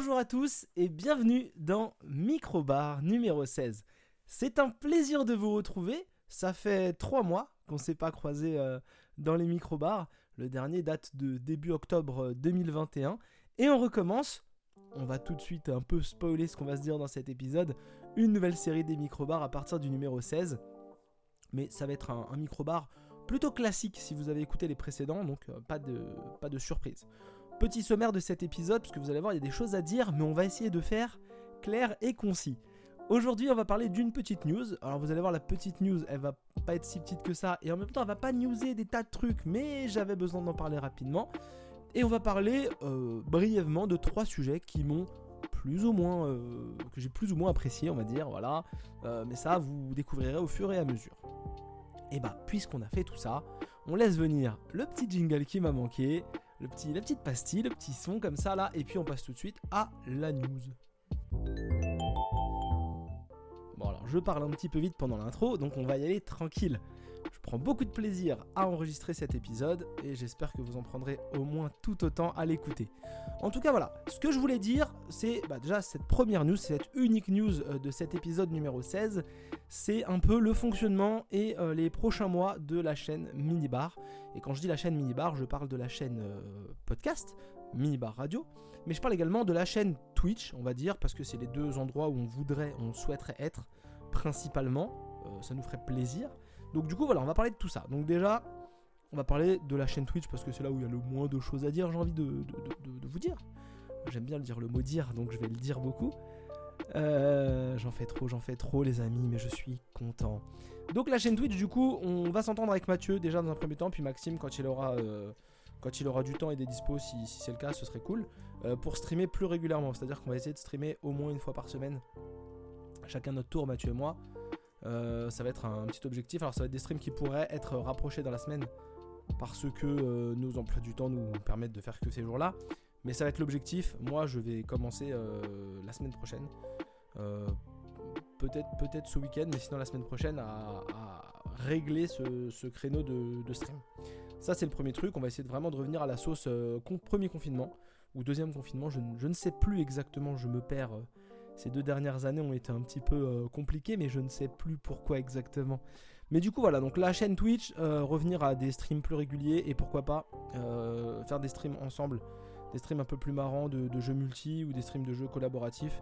Bonjour à tous et bienvenue dans Microbar numéro 16. C'est un plaisir de vous retrouver. Ça fait trois mois qu'on ne s'est pas croisé euh, dans les microbars. Le dernier date de début octobre 2021. Euh, et on recommence. On va tout de suite un peu spoiler ce qu'on va se dire dans cet épisode. Une nouvelle série des microbars à partir du numéro 16. Mais ça va être un, microbar plutôt classique si vous avez écouté les précédents, donc euh, pas, de, pas de surprise. Petit sommaire de cet épisode, parce que vous allez voir, il y a des choses à dire, mais on va essayer de faire clair et concis. Aujourd'hui, on va parler d'une petite news. Alors, vous allez voir, la petite news, elle va pas être si petite que ça, et en même temps, elle va pas newser des tas de trucs, mais j'avais besoin d'en parler rapidement. Et on va parler euh, brièvement de trois sujets qui m'ont plus ou moins, euh, que j'ai plus ou moins apprécié, on va dire, voilà. Euh, mais ça, vous découvrirez au fur et à mesure. Et bah, puisqu'on a fait tout ça, on laisse venir le petit jingle qui m'a manqué, le petit, la petite pastille, le petit son comme ça là, et puis on passe tout de suite à la news. Bon alors je parle un petit peu vite pendant l'intro, donc on va y aller tranquille. Je prends beaucoup de plaisir à enregistrer cet épisode et j'espère que vous en prendrez au moins tout autant à l'écouter. En tout cas voilà, ce que je voulais dire, c'est bah, déjà cette première news, cette unique news euh, de cet épisode numéro 16, c'est un peu le fonctionnement et euh, les prochains mois de la chaîne Minibar. Et quand je dis la chaîne Minibar, je parle de la chaîne euh, podcast, Minibar Radio, mais je parle également de la chaîne Twitch, on va dire, parce que c'est les deux endroits où on voudrait, on souhaiterait être principalement. ça nous ferait plaisir. Donc du coup voilà, on va parler de tout ça. Donc déjà, on va parler de la chaîne Twitch parce que c'est là où il y a le moins de choses à dire, j'ai envie de, vous dire. J'aime bien le dire le mot dire, donc je vais le dire beaucoup. Euh, j'en fais trop, j'en fais trop les amis, mais je suis content. Donc la chaîne Twitch, du coup, on va s'entendre avec Mathieu déjà dans un premier temps, puis Maxime quand il aura, euh, quand il aura du temps et des dispos, si, c'est le cas, ce serait cool, euh, pour streamer plus régulièrement. C'est-à-dire qu'on va essayer de streamer au moins une fois par semaine, chacun notre tour, Mathieu et moi. Euh, ça va être un petit objectif. Alors ça va être des streams qui pourraient être rapprochés dans la semaine parce que euh, nos emplois du temps nous permettent de faire que ces jours-là. Mais ça va être l'objectif. Moi, je vais commencer euh, la semaine prochaine. peut-être peut-être ce week-end, mais sinon la semaine prochaine à, régler ce, créneau de, stream. Ça, c'est le premier truc. On va essayer de vraiment de revenir à la sauce premier confinement ou deuxième confinement. Je, ne sais plus exactement. Je me perds ces deux dernières années ont été un petit peu euh, compliquées, mais je ne sais plus pourquoi exactement. Mais du coup, voilà, donc la chaîne Twitch, euh, revenir à des streams plus réguliers et pourquoi pas euh, faire des streams ensemble, des streams un peu plus marrants de, jeux multi ou des streams de jeux collaboratifs.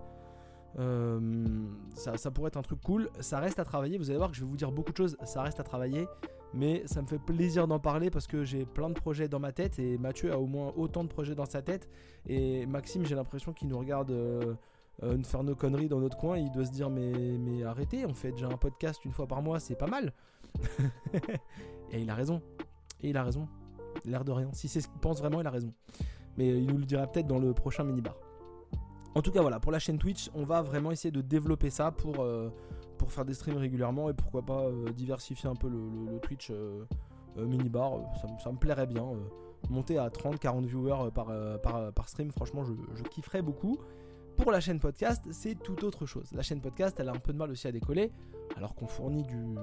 Ça, ça, pourrait être un truc cool. Ça reste à travailler. Vous allez voir que je vais vous dire beaucoup de choses. Ça reste à travailler. Mais ça me fait plaisir d'en parler parce que j'ai plein de projets dans ma tête. Et Mathieu a au moins autant de projets dans sa tête. Et Maxime, j'ai l'impression qu'il nous regarde euh, faire nos conneries dans notre coin, il doit se dire mais, arrêtez, on fait déjà un podcast une fois par mois, c'est pas mal. et il a raison. Et il a raison. L'air de rien. Si c'est ce qu'il pense vraiment, il a raison. Mais il nous le dira peut-être dans le prochain mini-bar. En tout cas, voilà, pour la chaîne Twitch, on va vraiment essayer de développer ça pour, euh, faire des streams régulièrement et pourquoi pas euh, diversifier un peu le, Twitch mini-bar. Ça, me plairait bien. monter à 30-40 viewers par, par, stream, franchement, je kifferais beaucoup. Pour la chaîne podcast, c'est tout autre chose. La chaîne podcast, elle a un peu de mal aussi à décoller, alors qu'on fournit du,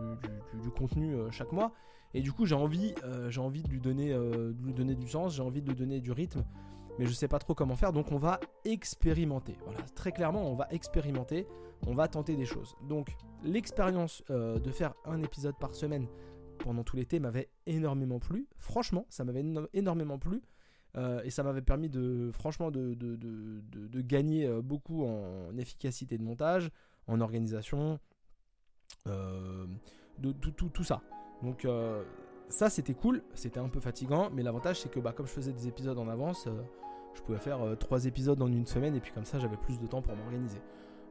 contenu euh, chaque mois. Et du coup, j'ai envie, euh, j'ai envie de lui, donner, euh, de lui donner du sens, j'ai envie de lui donner du rythme, mais je sais pas trop comment faire, donc on va expérimenter. Voilà, très clairement, on va expérimenter, on va tenter des choses. Donc, l'expérience de faire un épisode par semaine pendant tout l'été m'avait énormément plu. Franchement, ça m'avait énormément plu. Euh, et ça m'avait permis de, franchement, de, de, gagner euh, beaucoup en efficacité de montage, en organisation, euh, de tout, tout, tout, ça. Donc ça c'était cool, c'était un peu fatigant, mais l'avantage c'est que bah, comme je faisais des épisodes en avance, je pouvais faire trois épisodes en une semaine et puis comme ça j'avais plus de temps pour m'organiser.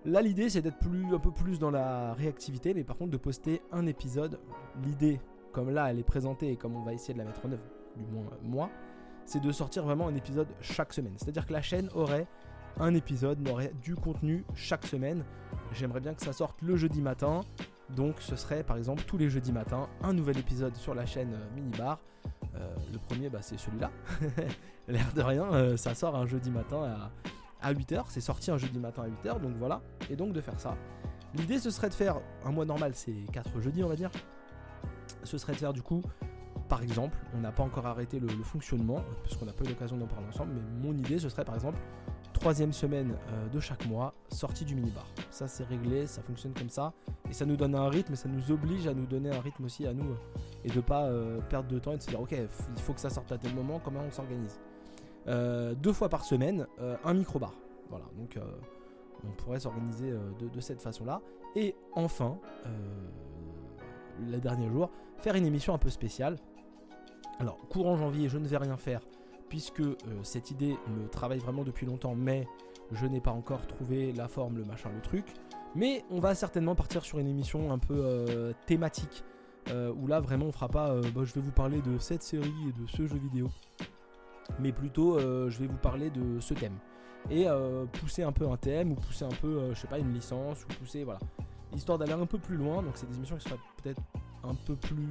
Là l'idée c'est d'être plus, un peu plus dans la réactivité, mais par contre de poster un épisode. L'idée, comme là elle est présentée et comme on va essayer de la mettre en œuvre, du moins moi, c'est de sortir vraiment un épisode chaque semaine. C'est-à-dire que la chaîne aurait un épisode, aurait du contenu chaque semaine. J'aimerais bien que ça sorte le jeudi matin. Donc ce serait par exemple tous les jeudis matins un nouvel épisode sur la chaîne euh, Minibar. Euh, le premier bah, c'est celui-là. L'air de rien, euh, ça sort un jeudi matin à, à 8h. C'est sorti un jeudi matin à 8h, donc voilà. Et donc de faire ça. L'idée ce serait de faire, un mois normal c'est 4 jeudis on va dire. Ce serait de faire du coup par exemple, on n'a pas encore arrêté le, fonctionnement, parce qu'on n'a pas eu l'occasion d'en parler ensemble, mais mon idée, ce serait par exemple troisième semaine euh, de chaque mois, sortie du minibar. Ça c'est réglé, ça fonctionne comme ça. Et ça nous donne un rythme et ça nous oblige à nous donner un rythme aussi à nous. euh, et de pas euh, perdre de temps et de se dire ok, il faut que ça sorte à tel moment, comment on s'organise. Deux fois par semaine, un micro-bar. Voilà, donc on pourrait s'organiser de, de cette façon-là. Et enfin, le dernier jour, faire une émission un peu spéciale. Alors, courant janvier, je ne vais rien faire puisque euh, cette idée me travaille vraiment depuis longtemps, mais je n'ai pas encore trouvé la forme, le machin, le truc. Mais on va certainement partir sur une émission un peu euh, thématique, euh, où là vraiment on fera pas, bah, je vais vous parler de cette série et de ce jeu vidéo, mais plutôt je vais vous parler de ce thème et pousser un peu un thème ou pousser un peu, je sais pas, une licence ou pousser voilà, histoire d'aller un peu plus loin. Donc c'est des émissions qui seraient peut-être un peu plus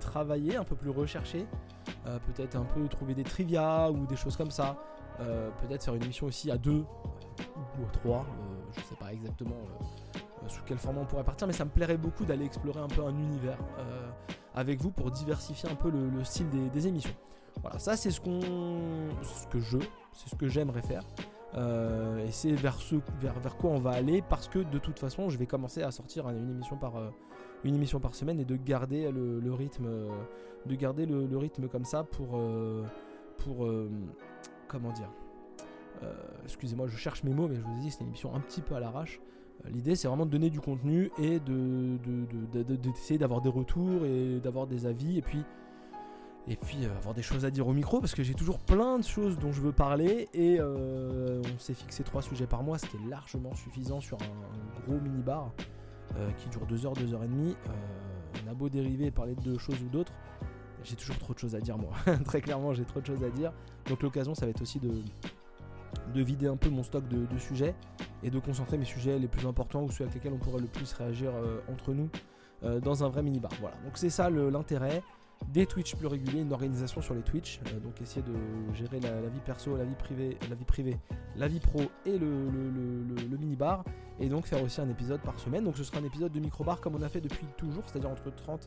travaillées, un peu plus recherchées, euh, peut-être un peu trouver des trivia ou des choses comme ça. Euh, peut-être faire une émission aussi à deux ou à trois, euh, je sais pas exactement euh, euh, sous quel format on pourrait partir, mais ça me plairait beaucoup d'aller explorer un peu un univers euh, avec vous pour diversifier un peu le, le style des, émissions. Voilà, ça c'est ce qu'on, ce que je, c'est ce que j'aimerais faire. Euh, et c'est vers, ce, vers, vers quoi on va aller parce que de toute façon je vais commencer à sortir une émission par, euh, une émission par semaine et de garder le, rythme euh, de garder le, rythme comme ça pour euh, pour euh, comment dire excusez-moi je cherche mes mots mais je vous ai dit c'est une émission un petit peu à l'arrache. L'idée c'est vraiment de donner du contenu et de de- de- de- de- d'essayer d'avoir des retours et d'avoir des avis et puis et puis avoir des choses à dire au micro parce que j'ai toujours plein de choses dont je veux parler et on s'est fixé trois sujets par mois ce qui est largement suffisant sur un, un gros mini bar euh, qui dure 2 heures, 2 heures et demie. Euh, on a beau dériver et parler de choses ou d'autres, j'ai toujours trop de choses à dire moi. Très clairement, j'ai trop de choses à dire. Donc l'occasion, ça va être aussi de, de vider un peu mon stock de, sujets et de concentrer mes sujets les plus importants ou ceux avec lesquels on pourrait le plus réagir euh, entre nous euh, dans un vrai mini-bar. Voilà, donc c'est ça l'intérêt. Des Twitch plus réguliers, une organisation sur les Twitch, euh, donc essayer de gérer la, vie perso, la vie privée, la vie privée, la vie pro et le, le- mini-bar et donc faire aussi un épisode par semaine. Donc ce sera un épisode de micro-bar comme on a fait depuis toujours, c'est-à-dire entre 30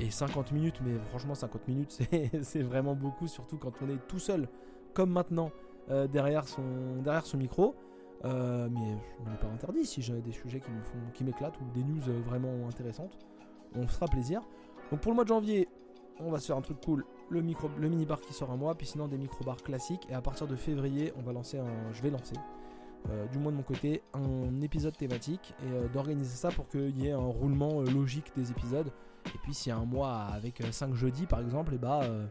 et 50 minutes, mais franchement 50 minutes c'est- vraiment beaucoup, surtout quand on est tout seul, comme maintenant, euh, derrière, son, micro. Euh, mais on n'est pas interdit si j'ai des sujets qui m'éclatent ou des news vraiment intéressantes, on fera plaisir. Donc pour le mois de janvier, on va se faire un truc cool, le, micro, mini bar qui sort un mois, puis sinon des micro bars classiques. Et à partir de février, on va lancer un, je vais lancer, euh, du moins de mon côté, un épisode thématique et euh, d'organiser ça pour qu'il y ait un roulement euh, logique des épisodes. Et puis s'il y a un mois avec 5 jeudis par exemple, et bah euh,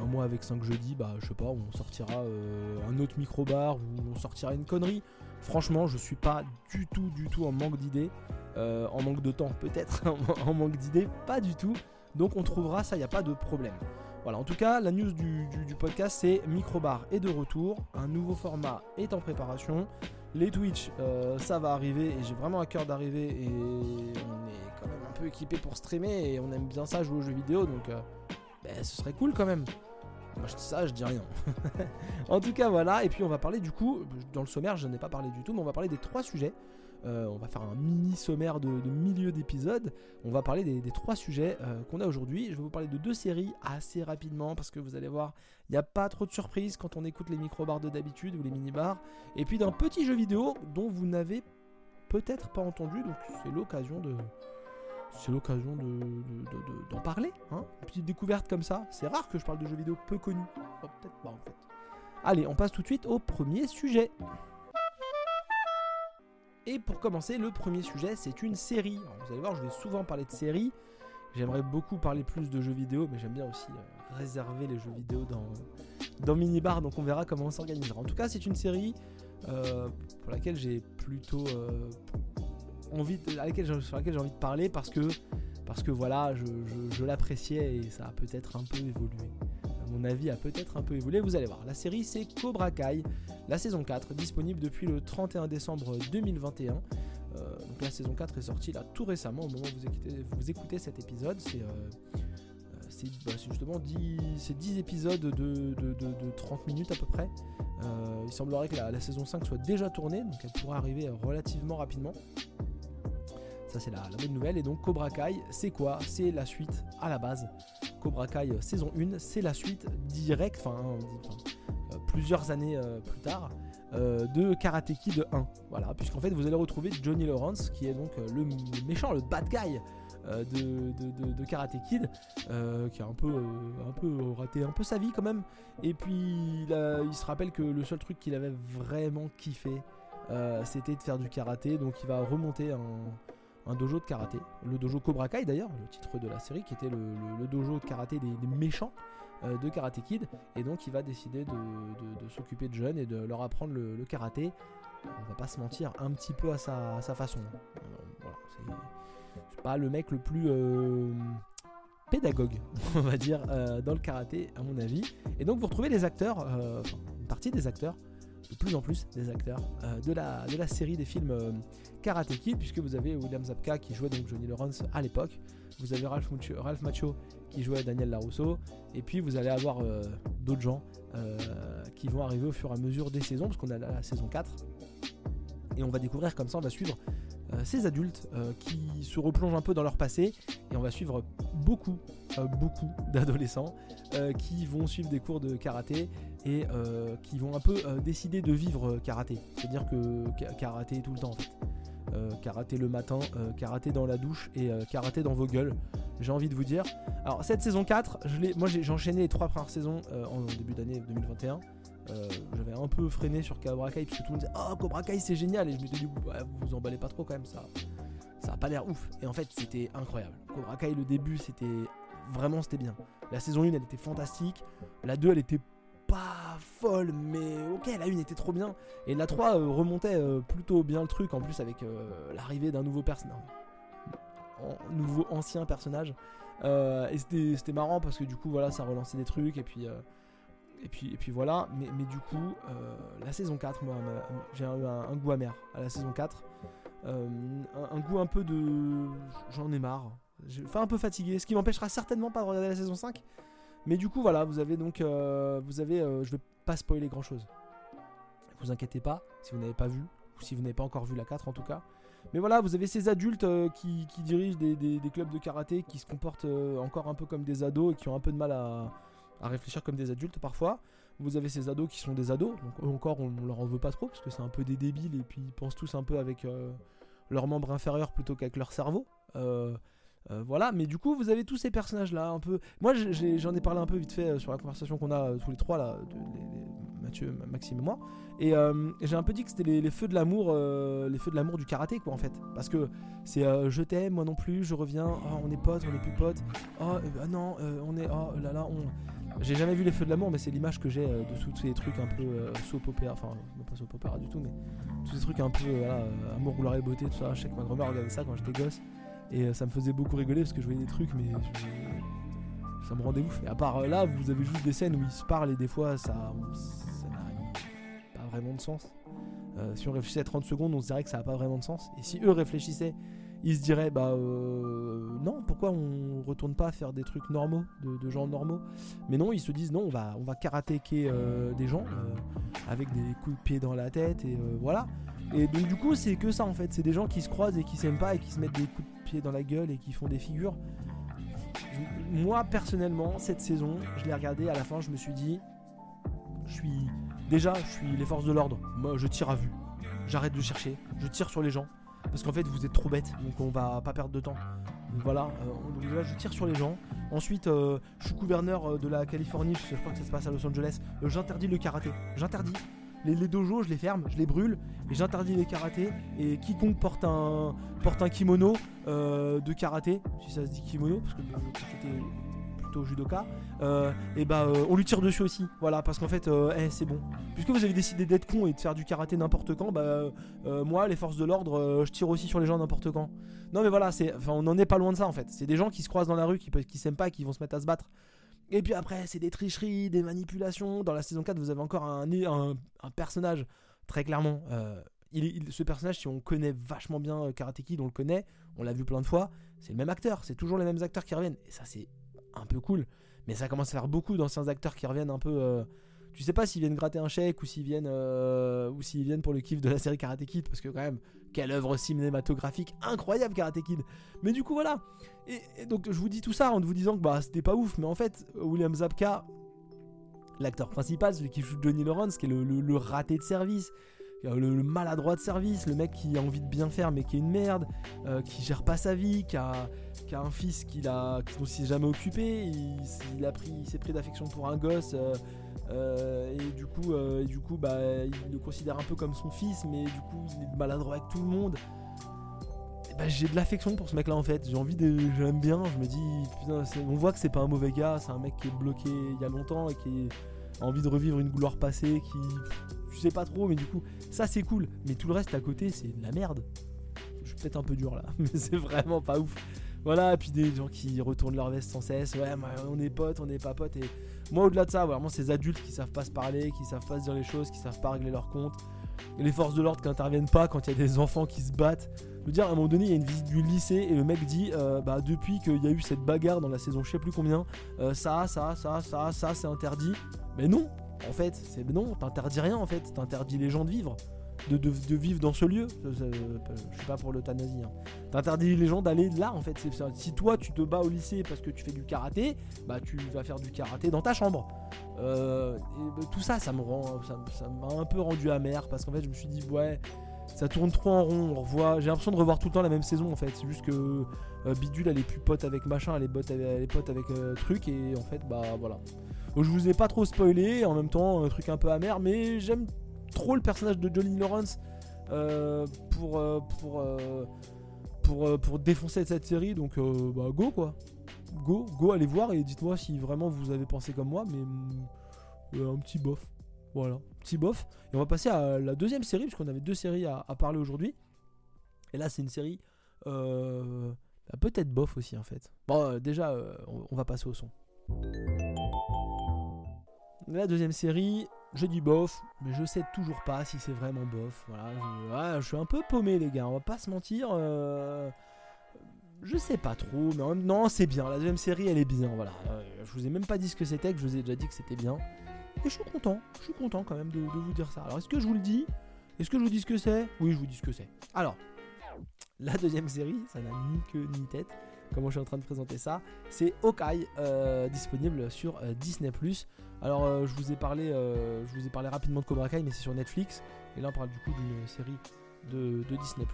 un mois avec 5 jeudis, bah je sais pas, on sortira euh, un autre micro bar ou on sortira une connerie. Franchement, je suis pas du tout, du tout en manque d'idées, Euh, en manque de temps peut-être, en manque d'idées, pas du tout. Donc on trouvera ça, il n'y a pas de problème. Voilà, en tout cas, la news du, podcast, c'est Microbar est de retour, un nouveau format est en préparation. Les Twitch, euh, ça va arriver et j'ai vraiment à cœur d'arriver et on est quand même un peu équipé pour streamer et on aime bien ça jouer aux jeux vidéo donc ben, ce serait cool quand même. Moi je dis ça, je dis rien. en tout cas voilà, et puis on va parler du coup, dans le sommaire je n'en ai pas parlé du tout, mais on va parler des trois sujets. Euh, on va faire un mini sommaire de, milieu d'épisode. On va parler des, des trois sujets euh, qu'on a aujourd'hui. Je vais vous parler de deux séries assez rapidement parce que vous allez voir, il n'y a pas trop de surprises quand on écoute les micro-bars de d'habitude ou les mini-bars. Et puis d'un petit jeu vidéo dont vous n'avez peut-être pas entendu, donc c'est l'occasion de. C'est l'occasion de, de- d'en parler. Hein Une petite découverte comme ça. C'est rare que je parle de jeux vidéo peu connus. Oh, peut-être pas en fait. Allez, on passe tout de suite au premier sujet. Et pour commencer, le premier sujet, c'est une série. Vous allez voir, je vais souvent parler de séries. J'aimerais beaucoup parler plus de jeux vidéo, mais j'aime bien aussi euh, réserver les jeux vidéo dans, dans Minibar, donc on verra comment on s'organisera. En tout cas, c'est une série euh, pour laquelle j'ai plutôt euh, sur laquelle j'ai envie de parler parce que, parce que voilà, je, je- l'appréciais et ça a peut-être un peu évolué. Mon avis a peut-être un peu évolué, vous allez voir. La série, c'est Cobra Kai, la saison 4, disponible depuis le 31 décembre 2021. Euh, donc la saison 4 est sortie là tout récemment au moment où vous écoutez, vous écoutez cet épisode. C'est euh, euh, bah, justement 10, c'est 10 épisodes de, de- de- de 30 minutes à peu près. Il semblerait que la, la saison 5 soit déjà tournée, donc elle pourrait arriver relativement rapidement. C'est la, bonne nouvelle. Et donc Cobra Kai, c'est quoi? C'est la suite à la base. Cobra Kai euh, saison 1, c'est la suite directe, enfin, euh, euh, plusieurs années plus tard, de Karate Kid 1. Voilà, puisqu'en fait vous allez retrouver Johnny Lawrence, qui est donc le méchant, le bad guy de, de, Karate Kid, qui a un peu, un peu raté un peu sa vie quand même. Et puis il se rappelle que le seul truc qu'il avait vraiment kiffé, c'était de faire du karaté. Donc il va remonter un, un dojo de karaté, le dojo Cobra Kai d'ailleurs, le titre de la série, qui était le, dojo de karaté des, méchants euh, de Karate Kid, et donc il va décider de, s'occuper de jeunes et de leur apprendre le, karaté. On va pas se mentir, un petit peu à sa, façon. Euh, c'est pas le mec le plus euh, pédagogue, on va dire, dans le karaté, à mon avis. Et donc vous retrouvez les acteurs, une partie des acteurs de plus en plus des acteurs euh, de, la, la série des films euh, Karate Kid, puisque vous avez William Zabka qui jouait donc Johnny Lawrence à l'époque, vous avez Ralph Macho, qui jouait Daniel Larusso, et puis vous allez avoir euh, d'autres gens qui vont arriver au fur et à mesure des saisons, parce qu'on a la saison 4, et on va découvrir comme ça, on va suivre euh, ces adultes euh, qui se replongent un peu dans leur passé et on va suivre beaucoup, euh, beaucoup d'adolescents qui vont suivre des cours de karaté et qui vont un peu décider de vivre karaté. C'est-à-dire que karaté tout le temps en fait. karaté le matin, karaté dans la douche et karaté dans vos gueules. J'ai envie de vous dire. Alors cette saison 4, je moi j'ai enchaîné les trois premières saisons en début d'année 2021. Euh, j'avais un peu freiné sur Cobra Kai parce tout le monde disait Oh Cobra Kai c'est génial et je me suis dit vous vous emballez pas trop quand même ça ça a pas l'air ouf. Et en fait c'était incroyable. Cobra Kai le début c'était vraiment c'était bien. La saison 1 elle était fantastique. La 2 elle était pas folle mais ok la 1 était trop bien. Et la 3 euh, remontait euh, plutôt bien le truc en plus avec l'arrivée d'un nouveau personnage nouveau ancien personnage. Et c'était marrant parce que du coup voilà ça relançait des trucs et puis et puis, et puis voilà, mais, mais du coup, euh, la saison 4, moi, j'ai eu un, goût amer à la saison 4. Euh, un, goût un peu de. J'en ai marre. Enfin, un peu fatigué, ce qui m'empêchera certainement pas de regarder la saison 5. Mais du coup, voilà, vous avez donc. Euh, vous avez. je vais pas spoiler grand chose. Vous inquiétez pas, si vous n'avez pas vu, ou si vous n'avez pas encore vu la 4 en tout cas. Mais voilà, vous avez ces adultes qui, dirigent des, des, clubs de karaté, qui se comportent encore un peu comme des ados et qui ont un peu de mal à à réfléchir comme des adultes parfois. Vous avez ces ados qui sont des ados, donc encore on, leur en veut pas trop parce que c'est un peu des débiles et puis ils pensent tous un peu avec euh, leurs membres inférieurs plutôt qu'avec leur cerveau. Euh, euh, voilà, mais du coup, vous avez tous ces personnages-là, un peu. Moi, j'en ai, parlé un peu vite fait sur la conversation qu'on a tous les trois là, Mathieu, Maxime et moi, et j'ai un peu dit que c'était les, feux de l'amour, les feux de l'amour du karaté, quoi, en fait, parce que c'est je t'aime, moi non plus, je reviens, oh, on est potes, on est plus potes, oh bah non, on est, oh là là, on, j'ai jamais vu les feux de l'amour, mais c'est l'image que j'ai euh, de tous ces trucs un peu euh, soap opéra, enfin, pas soap opéra du tout, mais tous ces trucs un peu, euh, amour, gloire et beauté, tout ça. Je sais que ma grand-mère regardait ça quand j'étais gosse, et ça me faisait beaucoup rigoler parce que je voyais des trucs, mais ça me rendait ouf. Et à part là, vous avez juste des scènes où ils se parlent et des fois, ça vraiment de sens. si on réfléchissait à 30 secondes, on se dirait que ça n'a pas vraiment de sens. Et si eux réfléchissaient ils se diraient bah euh, non pourquoi on retourne pas faire des trucs normaux de, gens normaux? Mais non ils se disent non on va on va euh, des gens euh, avec des coups de pied dans la tête et voilà et donc du coup c'est que ça en fait c'est des gens qui se croisent et qui s'aiment pas et qui se mettent des coups de pied dans la gueule et qui font des figures moi personnellement cette saison je l'ai regardé à la fin je me suis dit je suis déjà je suis les forces de l'ordre. Moi je tire à vue. J'arrête de chercher. Je tire sur les gens. Parce qu'en fait vous êtes trop bête donc on va pas perdre de temps. Voilà. Euh, je tire sur les gens. Ensuite euh, je suis gouverneur euh, de la Californie. Je crois que ça se passe à Los Angeles. J'interdis le karaté. J'interdis. Les, dojos je les ferme. Je les brûle. Et j'interdis les karatés. Et quiconque porte un porte un kimono de karaté si ça se dit kimono parce que c'était au judoka, euh, et bah on lui tire dessus aussi. Voilà, parce qu'en fait, euh, eh, c'est bon. Puisque vous avez décidé d'être con et de faire du karaté n'importe quand, bah moi, les forces de l'ordre, je tire aussi sur les gens n'importe quand. Non mais voilà, c'est, on n'en est pas loin de ça en fait. C'est des gens qui se croisent dans la rue, qui, qui s'aiment pas, qui vont se mettre à se battre. Et puis après, c'est des tricheries, des manipulations. Dans la saison 4, vous avez encore un, personnage, très clairement. Il, ce personnage, si on connaît vachement bien Karate Kid, on le connaît, on l'a vu plein de fois, c'est le même acteur, c'est toujours les mêmes acteurs qui reviennent. Et ça, c'est un peu cool. Mais ça commence à faire beaucoup d'anciens acteurs qui reviennent un peu. Euh, tu sais pas s'ils viennent gratter un chèque ou s'ils viennent euh, ou s'ils viennent pour le kiff de la série Karate Kid parce que quand même quelle œuvre cinématographique incroyable Karate Kid. Mais du coup voilà. Et, donc je vous dis tout ça en vous disant que bah c'était pas ouf, mais en fait William Zabka l'acteur principal, celui qui joue Johnny Lawrence, qui est le, raté de service, le, maladroit de service, le mec qui a envie de bien faire mais qui est une merde, euh, qui gère pas sa vie, qui a, un fils qu'il a, dont s'est jamais occupé, il, a pris, s'est pris d'affection pour un gosse. Euh, euh, et du coup, du coup bah, il le considère un peu comme son fils, mais du coup, il est maladroit avec tout le monde. Bah, j'ai de l'affection pour ce mec là en fait. J'ai envie de. J'aime bien. Je me dis, putain, on voit que c'est pas un mauvais gars. C'est un mec qui est bloqué il y a longtemps et qui a envie de revivre une gloire passée. Qui. Je sais pas trop, mais du coup, ça c'est cool. Mais tout le reste à côté, c'est de la merde. Je suis peut-être un peu dur là, mais c'est vraiment pas ouf. Voilà, et puis des gens qui retournent leur veste sans cesse. Ouais, on est potes, on n'est pas potes. Et moi, au-delà de ça, vraiment, ces adultes qui savent pas se parler, qui savent pas se dire les choses, qui savent pas régler leur compte. Et les forces de l'ordre qui interviennent pas quand il y a des enfants qui se battent veux dire, à un moment donné, il y a une visite du lycée et le mec dit euh, bah, depuis qu'il y a eu cette bagarre dans la saison, je sais plus combien, euh, ça, ça, ça, ça, ça, c'est interdit. Mais non, en fait, c'est non, t'interdis rien en fait, t'interdis les gens de vivre. De, vivre dans ce lieu. Je suis pas pour l'euthanasie. Hein. T'interdis les gens d'aller là en fait. Si toi tu te bats au lycée parce que tu fais du karaté, bah tu vas faire du karaté dans ta chambre. Euh, bah, tout ça, ça me rend, ça m'a un peu rendu amer parce qu'en fait je me suis dit ouais, ça tourne trop en rond. On revoit, j'ai l'impression de revoir tout le temps la même saison en fait. C'est juste que euh, Bidule elle est plus pote avec machin, elle est, avec, pote avec euh, truc et en fait bah voilà. Je vous ai pas trop spoilé, en même temps un truc un peu amer, mais j'aime trop le personnage de Johnny Lawrence euh, pour pour pour pour défoncer cette série. Donc bah go quoi, go go allez voir et dites-moi si vraiment vous avez pensé comme moi, mais un petit bof. Voilà, petit bof. Et on va passer à la deuxième série, puisqu'on avait deux séries à, parler aujourd'hui. Et là, c'est une série euh, bah, peut-être bof aussi, en fait. Bon, euh, déjà, euh, on, va passer au son. La deuxième série, je dis bof, mais je sais toujours pas si c'est vraiment bof. Voilà, je, suis un peu paumé, les gars, on va pas se mentir. je sais pas trop, mais non, c'est bien. La deuxième série, elle est bien. Voilà, je vous ai même pas dit ce que c'était, que je vous ai déjà dit que c'était bien. Et je suis content, je suis content quand même de, vous dire ça. Alors est-ce que je vous le dis? Est-ce que je vous dis ce que c'est? Oui, je vous dis ce que c'est. Alors, la deuxième série, ça n'a ni queue ni tête, comment je suis en train de présenter ça, c'est Hawkeye, euh, disponible sur euh, Disney+. Alors euh, je vous ai parlé, je vous ai parlé rapidement de Cobra Kai, mais c'est sur Netflix. Et là on parle du coup d'une série de, Disney+.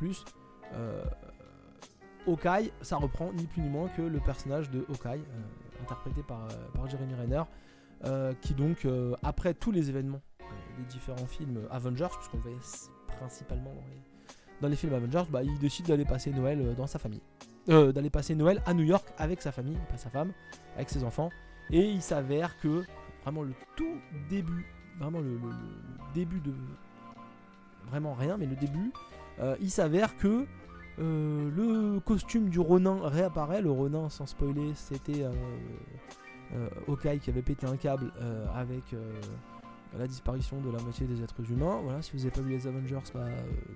Hawkeye, ça reprend ni plus ni moins que le personnage de Hawkeye, interprété par, Jeremy Renner. Euh, qui donc, euh, après tous les événements euh, des différents films Avengers, puisqu'on voyait principalement dans les, films Avengers, bah, il décide d'aller passer Noël dans sa famille. D'aller passer Noël à New York avec sa famille, pas sa femme, avec ses enfants. Et il s'avère que, vraiment le tout début, vraiment le, début de... Vraiment rien, mais le début, il s'avère que le costume du Ronin réapparaît. Le Ronin, sans spoiler, c'était euh, Hawkeye qui avait pété un câble euh, avec euh, la disparition de la moitié des êtres humains. Voilà, si vous n'avez pas vu les Avengers, bah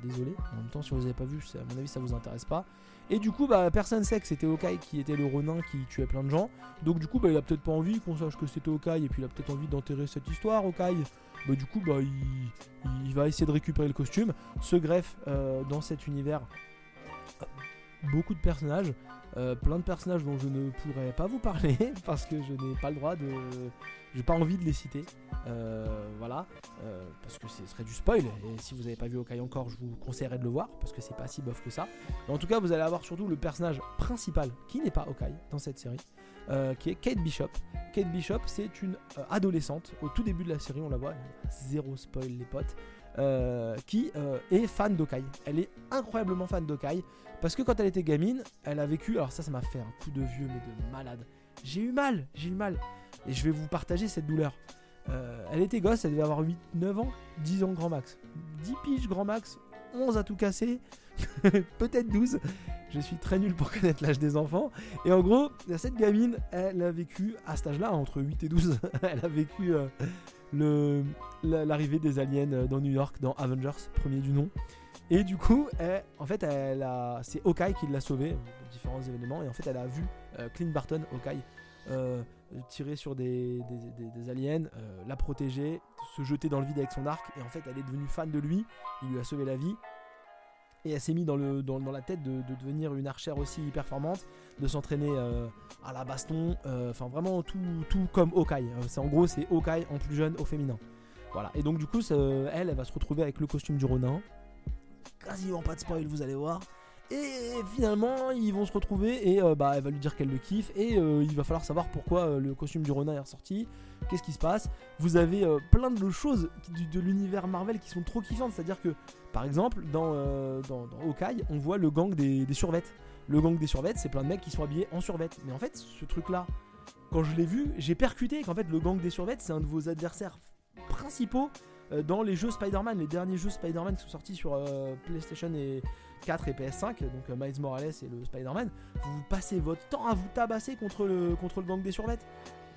désolé. En même temps, si vous n'avez pas vu, à mon avis, ça vous intéresse pas. Et du coup, bah, personne sait que c'était Hawkeye qui était le Ronin qui tuait plein de gens. Donc du coup, bah, il a peut-être pas envie qu'on sache que c'était Hawkeye et puis il a peut-être envie d'enterrer cette histoire, Hawkeye. Bah, du coup, bah, il, va essayer de récupérer le costume, se greffe dans cet univers beaucoup de personnages. Euh, plein de personnages dont je ne pourrais pas vous parler parce que je n'ai pas le droit de. J'ai pas envie de les citer. Euh, voilà. Euh, parce que ce serait du spoil. Et si vous n'avez pas vu Hawkeye encore, je vous conseillerais de le voir parce que c'est pas si bof que ça. Mais en tout cas, vous allez avoir surtout le personnage principal qui n'est pas Hawkeye dans cette série. qui est Kate Bishop. Kate Bishop, c'est une adolescente. Au tout début de la série, on la voit. Zéro spoil, les potes. qui est fan d'Hawkeye. Elle est incroyablement fan d'Hawkeye. Parce que quand elle était gamine, elle a vécu. Alors, ça, ça m'a fait un coup de vieux, mais de malade. J'ai eu mal, j'ai eu mal. Et je vais vous partager cette douleur. Euh, elle était gosse, elle devait avoir 8, 9 ans, 10 ans grand max. 10 piges grand max, 11 à tout casser, peut-être 12. Je suis très nul pour connaître l'âge des enfants. Et en gros, cette gamine, elle a vécu à cet âge-là, entre 8 et 12, elle a vécu euh, l'arrivée des aliens euh, dans New York, dans Avengers, premier du nom. Et du coup, en fait, c'est Hawkeye qui l'a sauvée différents événements. Et en fait, elle a vu euh, Clint Barton, Hawkeye, euh, tirer sur des, des, aliens, euh, la protéger, se jeter dans le vide avec son arc. Et en fait, elle est devenue fan de lui. Il lui a sauvé la vie. Et elle s'est mise dans, dans, la tête de, devenir une archère aussi performante, de s'entraîner à la baston, enfin vraiment tout, tout comme Hawkeye. c'est en gros c'est Hawkeye en plus jeune au féminin. Voilà. Et donc du coup, elle, elle va se retrouver avec le costume du Ronin. Quasiment pas de spoil, vous allez voir. Et finalement, ils vont se retrouver et euh, bah, elle va lui dire qu'elle le kiffe. Et euh, il va falloir savoir pourquoi euh, le costume du renard est ressorti. Qu'est-ce qui se passe Vous avez plein de choses de, l'univers Marvel qui sont trop kiffantes. C'est-à-dire que, par exemple, dans, dans, Hawkeye, on voit le gang des, des survettes. Le gang des survettes, c'est plein de mecs qui sont habillés en survette. Mais en fait, ce truc-là, quand je l'ai vu, j'ai percuté qu'en fait, le gang des survettes, c'est un de vos adversaires principaux dans les jeux Spider-Man, les derniers jeux Spider-Man qui sont sortis sur PlayStation et, 4 et PS5, donc euh, Miles Morales et le Spider-Man, vous passez votre temps à vous tabasser contre le, contre le gang des survettes.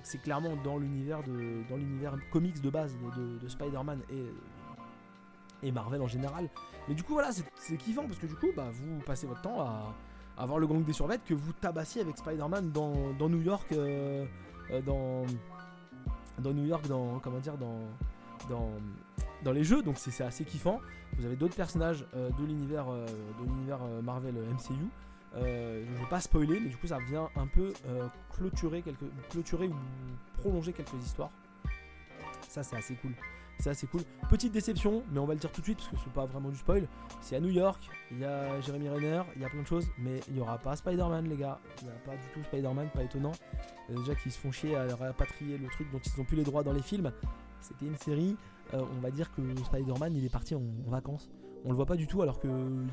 C'est clairement dans l'univers de dans l'univers comics de base de, Spider-Man et, et Marvel en général. Mais du coup voilà, c'est kiffant parce que du coup bah, vous passez votre temps à, avoir le gang des survettes que vous tabassiez avec Spider-Man dans, New York, euh, euh, dans, dans New York, dans comment dire, dans, dans dans les jeux, donc c'est assez kiffant. Vous avez d'autres personnages euh, de l'univers euh, de l'univers euh, Marvel MCU. je ne vais pas spoiler, mais du coup ça vient un peu clôturer, quelques, clôturer ou prolonger quelques histoires. Ça c'est assez cool. C'est assez cool. Petite déception, mais on va le dire tout de suite parce que c'est pas vraiment du spoil. C'est à New York, il y a Jeremy Renner, il y a plein de choses, mais il n'y aura pas Spider-Man, les gars. Il n'y a pas du tout Spider-Man, pas étonnant. déjà qu'ils se font chier à rapatrier le truc dont ils n'ont plus les droits dans les films. C'était une série. Euh, on va dire que Spider-Man il est parti en, vacances. On le voit pas du tout alors qu'il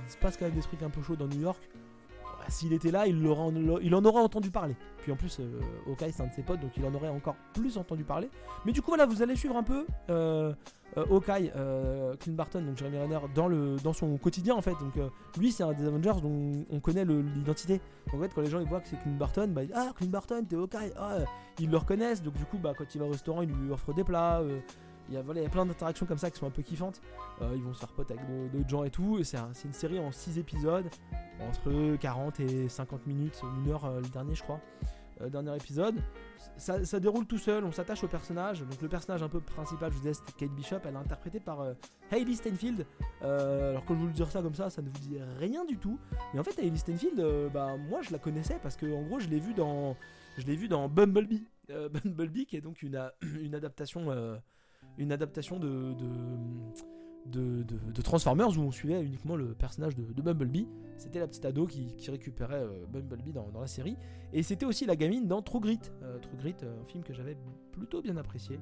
se passe quand même des trucs un peu chauds dans New York. S'il était là, il, en, aurait entendu parler. Puis en plus, euh, Hawkeye c'est un de ses potes, donc il en aurait encore plus entendu parler. Mais du coup, voilà, vous allez suivre un peu euh, euh Hawkeye, Clint Barton, donc Jeremy Renner, dans, le, dans son quotidien en fait. Donc lui, c'est un des Avengers dont on connaît l'identité. En fait, quand les gens ils voient que c'est Clint Barton, bah, ah, Clint Barton, t'es Hawkeye, ah, ils le reconnaissent. Donc du coup, bah, quand il va au restaurant, il lui offre des plats. Il y, a, voilà, plein d'interactions comme ça qui sont un peu kiffantes. Euh, ils vont se faire pote avec d'autres gens et tout. Et c'est une série en 6 épisodes, entre 40 et 50 minutes, une heure euh, le dernier, je crois. Euh, dernier épisode. Ça, ça, déroule tout seul, on s'attache au personnage. Donc le personnage un peu principal, je vous disais, c'était Kate Bishop. Elle est interprétée par Hailey Steinfeld. alors quand je vous le dire ça comme ça, ça ne vous dit rien du tout. Mais en fait, Hailey Steinfeld, bah, moi je la connaissais parce que en gros, je l'ai vue dans, je l'ai vu dans Bumblebee. Bumblebee, qui est donc une adaptation une adaptation de, de, de, Transformers où on suivait uniquement le personnage de, Bumblebee. C'était la petite ado qui, récupérait euh, Bumblebee dans, la série. Et c'était aussi la gamine dans True Grit. Euh, True Grit, euh, un film que j'avais plutôt bien apprécié.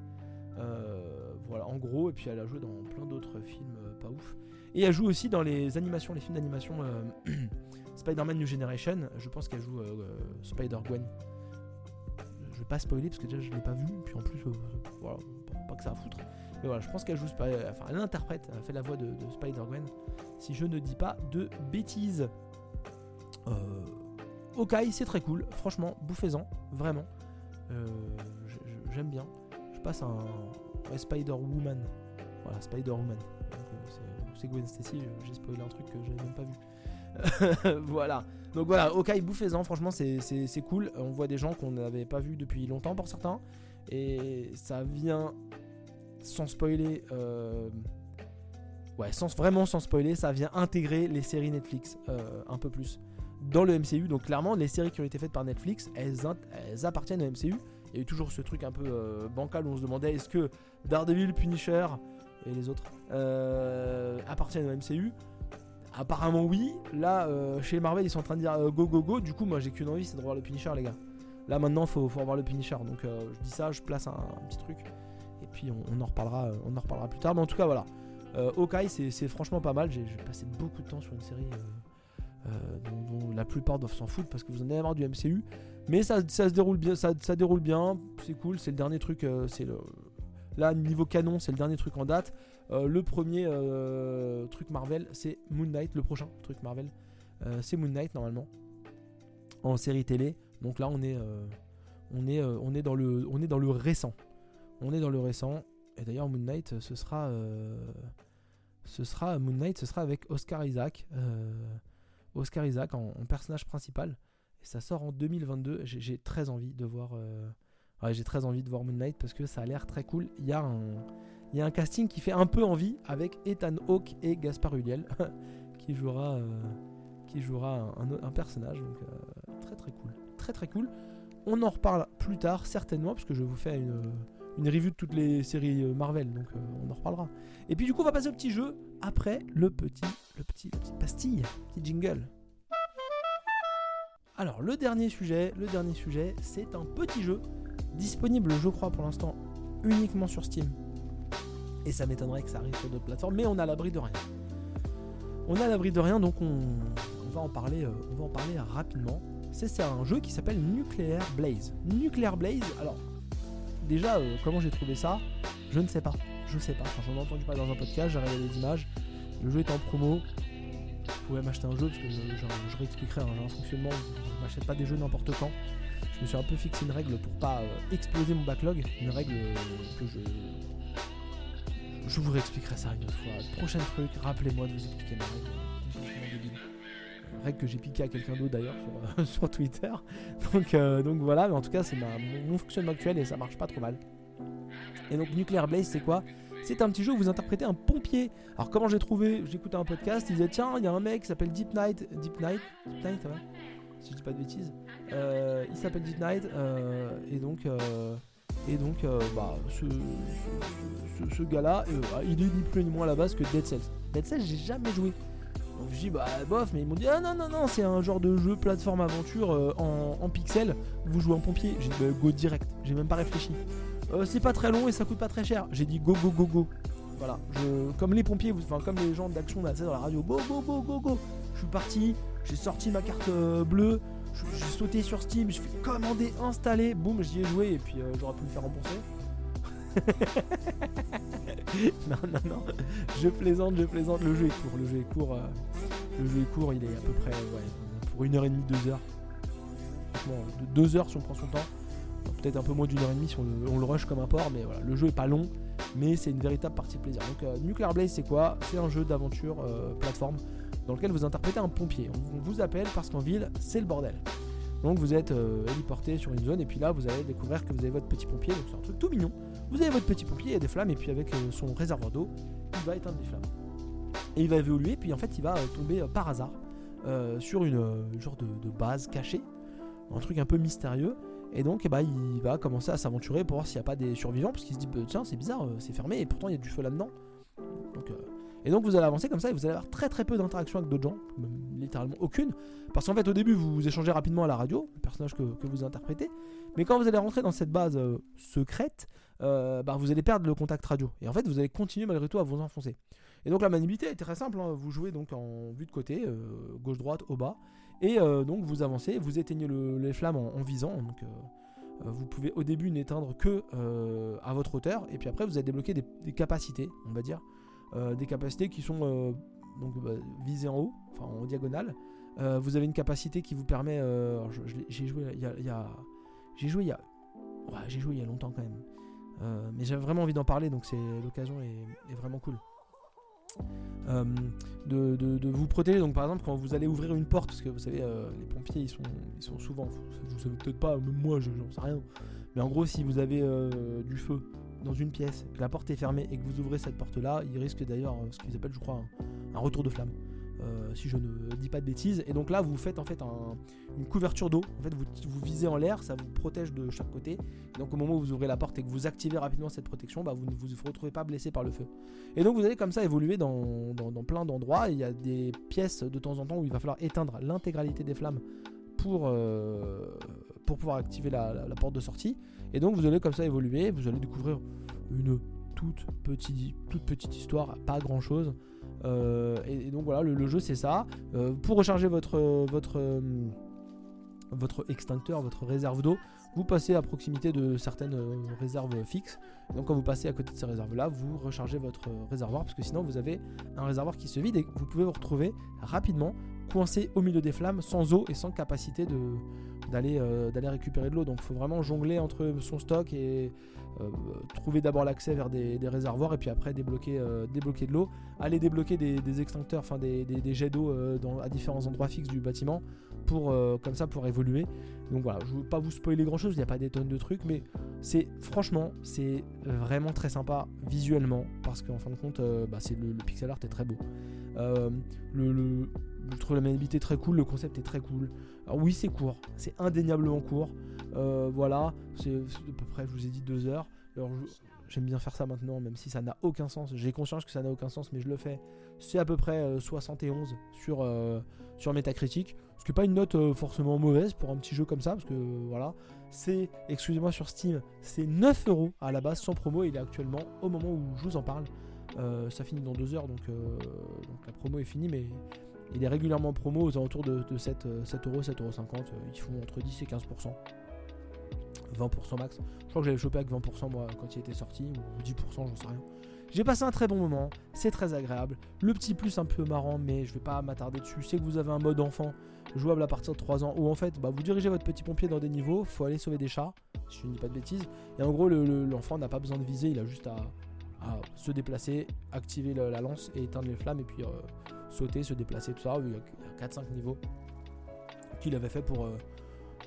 voilà, en gros, et puis elle a joué dans plein d'autres films pas ouf. Et elle joue aussi dans les animations, les films d'animation Spider-Man New Generation. Je pense qu'elle joue Spider-Gwen. Je vais pas spoiler parce que déjà je l'ai pas vu. Puis en plus, voilà, pas que ça à foutre. Mais voilà, je pense qu'elle joue, enfin, elle interprète, elle fait la voix de, Spider-Gwen, si je ne dis pas de bêtises. Euh, Okai, c'est très cool, franchement, bouffez-en, vraiment. Euh, j'aime bien. Je passe un Spider-Woman. Voilà, Spider-Woman. Euh, c'est Gwen Stacy, j'ai spoilé un truc que j'avais même pas vu. voilà. Donc voilà, Okai, bouffez-en, franchement, c'est cool. On voit des gens qu'on n'avait pas vus depuis longtemps pour certains. Et ça vient sans spoiler. Euh, ouais, sans, vraiment sans spoiler, ça vient intégrer les séries Netflix euh, un peu plus dans le MCU. Donc clairement, les séries qui ont été faites par Netflix, elles, appartiennent au MCU. Il y a eu toujours ce truc un peu euh, bancal où on se demandait est-ce que Daredevil, Punisher et les autres appartiennent au MCU. Apparemment oui. Là, chez Marvel, ils sont en train de dire go go go. Du coup, moi j'ai qu'une envie, c'est de voir le Punisher, les gars. Là maintenant, faut, faut avoir le Punisher. Donc euh, je dis ça, je place un, petit truc. Et puis on, en reparlera, euh, on en reparlera plus tard. Mais en tout cas, voilà. Euh, Hawkeye, c'est franchement pas mal. J'ai passé beaucoup de temps sur une série dont, la plupart doivent s'en foutre parce que vous en avez marre du MCU. Mais ça, se déroule bien, ça, déroule bien. C'est cool. C'est le dernier truc. c'est le là niveau canon, c'est le dernier truc en date. le premier truc Marvel, c'est Moon Knight. Le prochain truc Marvel, c'est Moon Knight normalement en série télé. Donc là, on est, euh, on est, euh, on est, dans, le, on est dans le récent. On est dans le récent. Et d'ailleurs, Moon Knight, ce sera, euh, ce sera Moon ce sera avec Oscar Isaac, Oscar Isaac en, personnage principal. Et ça sort en 2022. J'ai très envie de voir. j'ai très envie de voir Moon Knight parce que ça a l'air très cool. Il y a un, casting qui fait un peu envie avec Ethan Hawke et Gaspard Ulliel. qui jouera, qui jouera un, personnage. Très très cool. Très cool. On en reparle plus tard, certainement, parce que je vous fais une, une review de toutes les séries Marvel, donc on en reparlera. Et puis du coup, on va passer au petit jeu après le petit, le petit, la petite pastille, petit jingle. Alors le dernier sujet, le dernier sujet, c'est un petit jeu disponible, je crois pour l'instant, uniquement sur Steam. Et ça m'étonnerait que ça arrive sur d'autres plateformes, mais on a l'abri de rien. On a l'abri de rien, donc on, va en parler, euh, on va en parler rapidement. C'est un jeu qui s'appelle Nuclear Blaze. Nuclear Blaze, alors déjà, euh, comment j'ai trouvé ça? Je ne sais pas. Je sais pas. j'en ai entendu pas dans un podcast, j'ai regardé les images. Le jeu est en promo. Vous pouvez m'acheter un jeu parce que je, réexpliquerai un, fonctionnement. Je m'achète pas des jeux n'importe quand. Je me suis un peu fixé une règle pour pas euh, exploser mon backlog. Une règle que je. Je vous réexpliquerai ça une autre fois. Prochain truc, rappelez-moi de vous expliquer ma règle. Règle que j'ai piqué à quelqu'un d'autre d'ailleurs sur, Twitter. Donc, euh, donc voilà, mais en tout cas c'est mon, fonctionnement actuel et ça marche pas trop mal. Et donc Nuclear Blaze c'est quoi? C'est un petit jeu où vous interprétez un pompier. Alors comment j'ai trouvé? J'écoutais un podcast, il disait tiens, il y a un mec qui s'appelle Deep Night. Deep Night Deep Night, va Si je dis pas de bêtises. Euh, il s'appelle Deep Night. Euh, et donc, et donc bah, ce, gars-là, il est ni plus ni moins à la base que Dead Cells. Dead Cells, j'ai jamais joué. Donc je dis bah bof, mais ils m'ont dit ah non non non, c'est un genre de jeu plateforme aventure en, en pixel. Vous jouez un pompier. J'ai dit bah, go direct. J'ai même pas réfléchi. Euh, c'est pas très long et ça coûte pas très cher. J'ai dit go go go go. Voilà, je, comme les pompiers, enfin comme les gens d'action dans la radio, go go go go go. Je suis parti, j'ai sorti ma carte euh, bleue, j'ai sauté sur Steam, je fais commander, installer, boum, j'y ai joué et puis euh, j'aurais pu me faire rembourser. non, non, non, je plaisante, je plaisante. Le jeu est court, le jeu est court. le jeu est court, il est à peu près pour une heure et demie, deux heures. Franchement, deux heures si on prend son temps peut-être un peu moins d'une heure et demie si on le, rush comme un porc, mais voilà, le jeu est pas long, mais c'est une véritable partie de plaisir. Donc euh, Nuclear Blaze c'est quoi? C'est un jeu d'aventure euh, plateforme dans lequel vous interprétez un pompier. On, vous appelle parce qu'en ville c'est le bordel. Donc vous êtes euh, héliporté sur une zone et puis là vous allez découvrir que vous avez votre petit pompier, donc c'est un truc tout mignon. Vous avez votre petit pompier, il y a des flammes et puis avec son réservoir d'eau, il va éteindre des flammes. Et il va évoluer, puis en fait il va tomber par hasard sur une genre de, base cachée, un truc un peu mystérieux. Et donc, eh ben, il va commencer à s'aventurer pour voir s'il n'y a pas des survivants, parce qu'il se dit, bah, tiens, c'est bizarre, euh, c'est fermé, et pourtant il y a du feu là-dedans. Donc, euh, et donc, vous allez avancer comme ça, et vous allez avoir très très peu d'interactions avec d'autres gens, littéralement aucune. Parce qu'en fait, au début, vous, échangez rapidement à la radio, le personnage que, vous interprétez. Mais quand vous allez rentrer dans cette base euh, secrète, bah, vous allez perdre le contact radio. Et en fait, vous allez continuer malgré tout à vous enfoncer. Et donc, la maniabilité est très simple. Hein. Vous jouez donc en vue de côté, gauche-droite, au bas. Et euh, donc vous avancez, vous éteignez les flammes en, visant. Donc euh, euh, vous pouvez au début n'éteindre que à votre hauteur. Et puis après vous allez débloquer des, capacités, on va dire. Des capacités qui sont donc, bah, visées en haut, enfin en diagonale. vous avez une capacité qui vous permet. j'ai joué il y a. j'ai joué il y a. j'ai joué il y a longtemps quand même. mais j'avais vraiment envie d'en parler, donc c'est l'occasion est, vraiment cool. Euh, de, vous protéger. Donc par exemple quand vous allez ouvrir une porte, parce que vous savez euh, les pompiers ils sont, ils sont souvent, vous savez peut-être pas, même moi j'en sais rien, mais en gros si vous avez euh, du feu dans une pièce, que la porte est fermée et que vous ouvrez cette porte là, il risque d'ailleurs ce qu'ils appellent je crois un retour de flamme. Euh, si je ne dis pas de bêtises. Et donc là, vous faites en fait une couverture d'eau. En fait, vous, vous visez en l'air, ça vous protège de chaque côté. donc au moment où vous ouvrez la porte et que vous activez rapidement cette protection, bah, vous ne vous retrouvez pas blessé par le feu. Et donc vous allez comme ça évoluer dans, plein d'endroits. Il y a des pièces de temps en temps où il va falloir éteindre l'intégralité des flammes pour, euh, pour pouvoir activer la, porte de sortie. Et donc vous allez comme ça évoluer, vous allez découvrir une toute petite, toute petite histoire, pas grand chose. Euh, et, donc voilà, le, jeu c'est ça. Euh, pour recharger votre, votre, euh, votre extincteur, votre réserve d'eau, vous passez à proximité de certaines réserves fixes. Donc quand vous passez à côté de ces réserves-là, vous rechargez votre réservoir parce que sinon vous avez un réservoir qui se vide et vous pouvez vous retrouver rapidement coincé au milieu des flammes sans eau et sans capacité de, d'aller d'aller récupérer de l'eau. Donc il faut vraiment jongler entre son stock et trouver d'abord l'accès vers des, réservoirs et puis après débloquer, débloquer de l'eau. Aller débloquer des, extincteurs, enfin des, jets d'eau à différents endroits fixes du bâtiment pour comme ça pour évoluer. Donc voilà, je ne veux pas vous spoiler grand chose, il n'y a pas des tonnes de trucs, mais c'est franchement, c'est vraiment très sympa visuellement parce qu'en fin de compte, euh, bah, le, pixel art est très beau. Euh, le, je trouve la maniabilité très cool, le concept est très cool. Alors oui, c'est court, c'est indéniablement court. Euh, voilà, c'est à peu près, je vous ai dit deux heures. J'aime bien faire ça maintenant, même si ça n'a aucun sens. J'ai conscience que ça n'a aucun sens, mais je le fais. C'est à peu près 71 sur, sur Metacritic. Ce qui n'est pas une note euh, forcément mauvaise pour un petit jeu comme ça, parce que voilà, c'est, excusez-moi sur Steam, c'est 9 euros à la base sans promo. Il est actuellement, au moment où je vous en parle, euh, ça finit dans 2 heures, donc, euh, donc, la promo est finie, mais il est régulièrement en promo aux alentours de, 7, 7 euros, 7 euros 50. Ils font entre 10 et 15%. 20% max. Je crois que j'avais chopé avec 20% moi quand il était sorti, ou 10%, j'en sais rien. J'ai passé un très bon moment, c'est très agréable. Le petit plus un peu marrant, mais je vais pas m'attarder dessus. C'est que vous avez un mode enfant jouable à partir de 3 ans où en fait bah, vous dirigez votre petit pompier dans des niveaux, faut aller sauver des chats, si je ne dis pas de bêtises. Et en gros, l'enfant n'a pas besoin de viser, il a juste à, se déplacer, activer la, lance et éteindre les flammes et puis euh, sauter, se déplacer, tout ça. Il y a 4-5 niveaux qu'il avait fait pour, euh,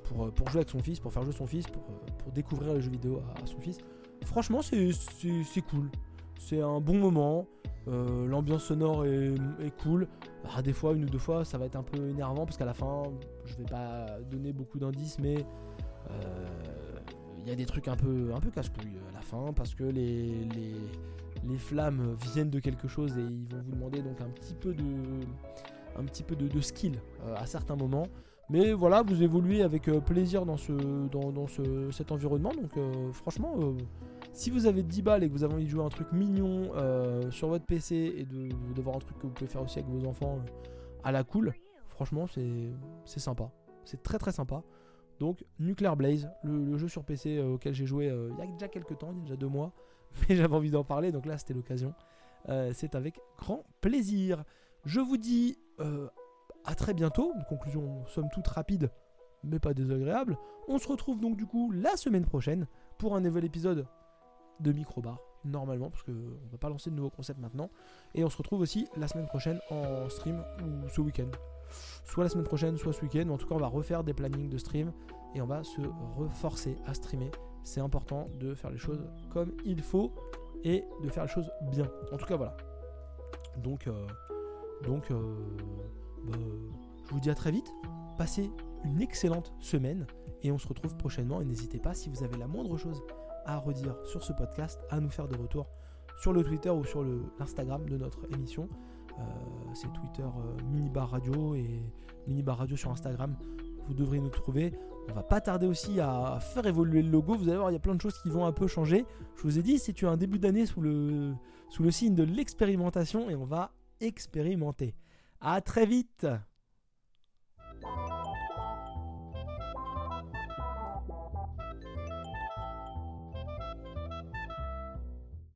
pour, euh, pour, jouer avec son fils, pour faire jouer son fils, pour, pour découvrir les jeux vidéo à, son fils. Franchement, c'est cool. C'est un bon moment. L'ambiance sonore est, cool. Ah, des fois, une ou deux fois, ça va être un peu énervant parce qu'à la fin, je vais pas donner beaucoup d'indices, mais y a des trucs un peu, un peu casse-couilles à la fin parce que les, les, flammes viennent de quelque chose et ils vont vous demander donc un petit peu de, un petit peu de, skill euh, à certains moments. Mais voilà, vous évoluez avec euh, plaisir dans, ce, dans, dans ce, cet environnement. Donc franchement, si vous avez 10 balles et que vous avez envie de jouer un truc mignon euh, sur votre PC et de, de, voir un truc que vous pouvez faire aussi avec vos enfants euh, à la cool, franchement c'est sympa. C'est très très sympa. Donc Nuclear Blaze, le, jeu sur PC euh, auquel j'ai joué il y a déjà quelques temps, il y a déjà deux mois, mais j'avais envie d'en parler, donc là c'était l'occasion. c'est avec grand plaisir. Je vous dis à très bientôt, une conclusion somme toute rapide, mais pas désagréable. On se retrouve donc du coup la semaine prochaine pour un nouvel épisode de microbar normalement parce que on va pas lancer de nouveaux concepts maintenant. Et on se retrouve aussi la semaine prochaine en stream ou ce week-end. Soit la semaine prochaine soit ce week-end. En tout cas on va refaire des plannings de stream et on va se reforcer à streamer. C'est important de faire les choses comme il faut et de faire les choses bien. En tout cas voilà. Donc euh, donc euh, bah, je vous dis à très vite. Passez une excellente semaine et on se retrouve prochainement. Et n'hésitez pas si vous avez la moindre chose à redire sur ce podcast, à nous faire des retours sur le Twitter ou sur l'Instagram de notre émission. Euh, c'est Twitter euh, Minibar Radio et Minibar Radio sur Instagram. Vous devrez nous trouver. On va pas tarder aussi à faire évoluer le logo. Vous allez voir, il y a plein de choses qui vont un peu changer. Je vous ai dit, c'est un début d'année sous le, sous le signe de l'expérimentation et on va expérimenter. À très vite